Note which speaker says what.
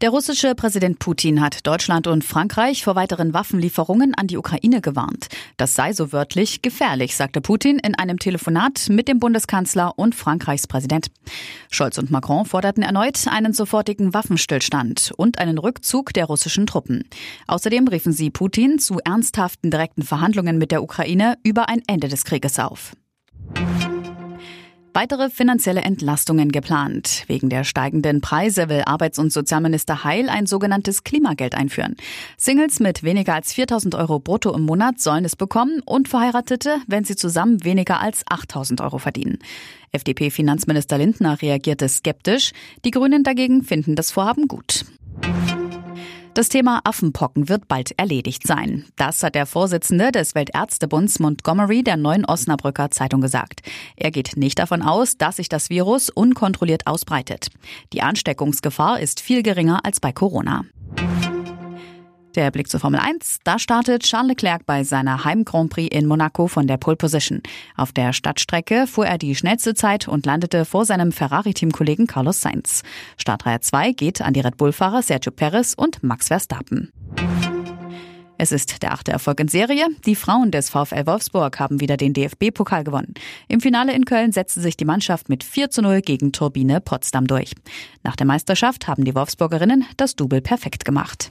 Speaker 1: Der russische Präsident Putin hat Deutschland und Frankreich vor weiteren Waffenlieferungen an die Ukraine gewarnt. Das sei so wörtlich gefährlich, sagte Putin in einem Telefonat mit dem Bundeskanzler und Frankreichs Präsident. Scholz und Macron forderten erneut einen sofortigen Waffenstillstand und einen Rückzug der russischen Truppen. Außerdem riefen sie Putin zu ernsthaften direkten Verhandlungen mit der Ukraine über ein Ende des Krieges auf. Weitere finanzielle Entlastungen geplant. Wegen der steigenden Preise will Arbeits- und Sozialminister Heil ein sogenanntes Klimageld einführen. Singles mit weniger als 4000 Euro brutto im Monat sollen es bekommen und Verheiratete, wenn sie zusammen weniger als 8000 Euro verdienen. FDP-Finanzminister Lindner reagierte skeptisch. Die Grünen dagegen finden das Vorhaben gut. Das Thema Affenpocken wird bald erledigt sein. Das hat der Vorsitzende des Weltärztebunds Montgomery der Neuen Osnabrücker Zeitung gesagt. Er geht nicht davon aus, dass sich das Virus unkontrolliert ausbreitet. Die Ansteckungsgefahr ist viel geringer als bei Corona. Der Blick zur Formel 1. Da startet Charles Leclerc bei seiner Heim Grand Prix in Monaco von der Pole Position. Auf der Stadtstrecke fuhr er die schnellste Zeit und landete vor seinem Ferrari-Teamkollegen Carlos Sainz. Startreihe 2 geht an die Red Bull-Fahrer Sergio Perez und Max Verstappen. Es ist der achte Erfolg in Serie. Die Frauen des VfL Wolfsburg haben wieder den DFB-Pokal gewonnen. Im Finale in Köln setzte sich die Mannschaft mit 4 zu 0 gegen Turbine Potsdam durch. Nach der Meisterschaft haben die Wolfsburgerinnen das Double perfekt gemacht.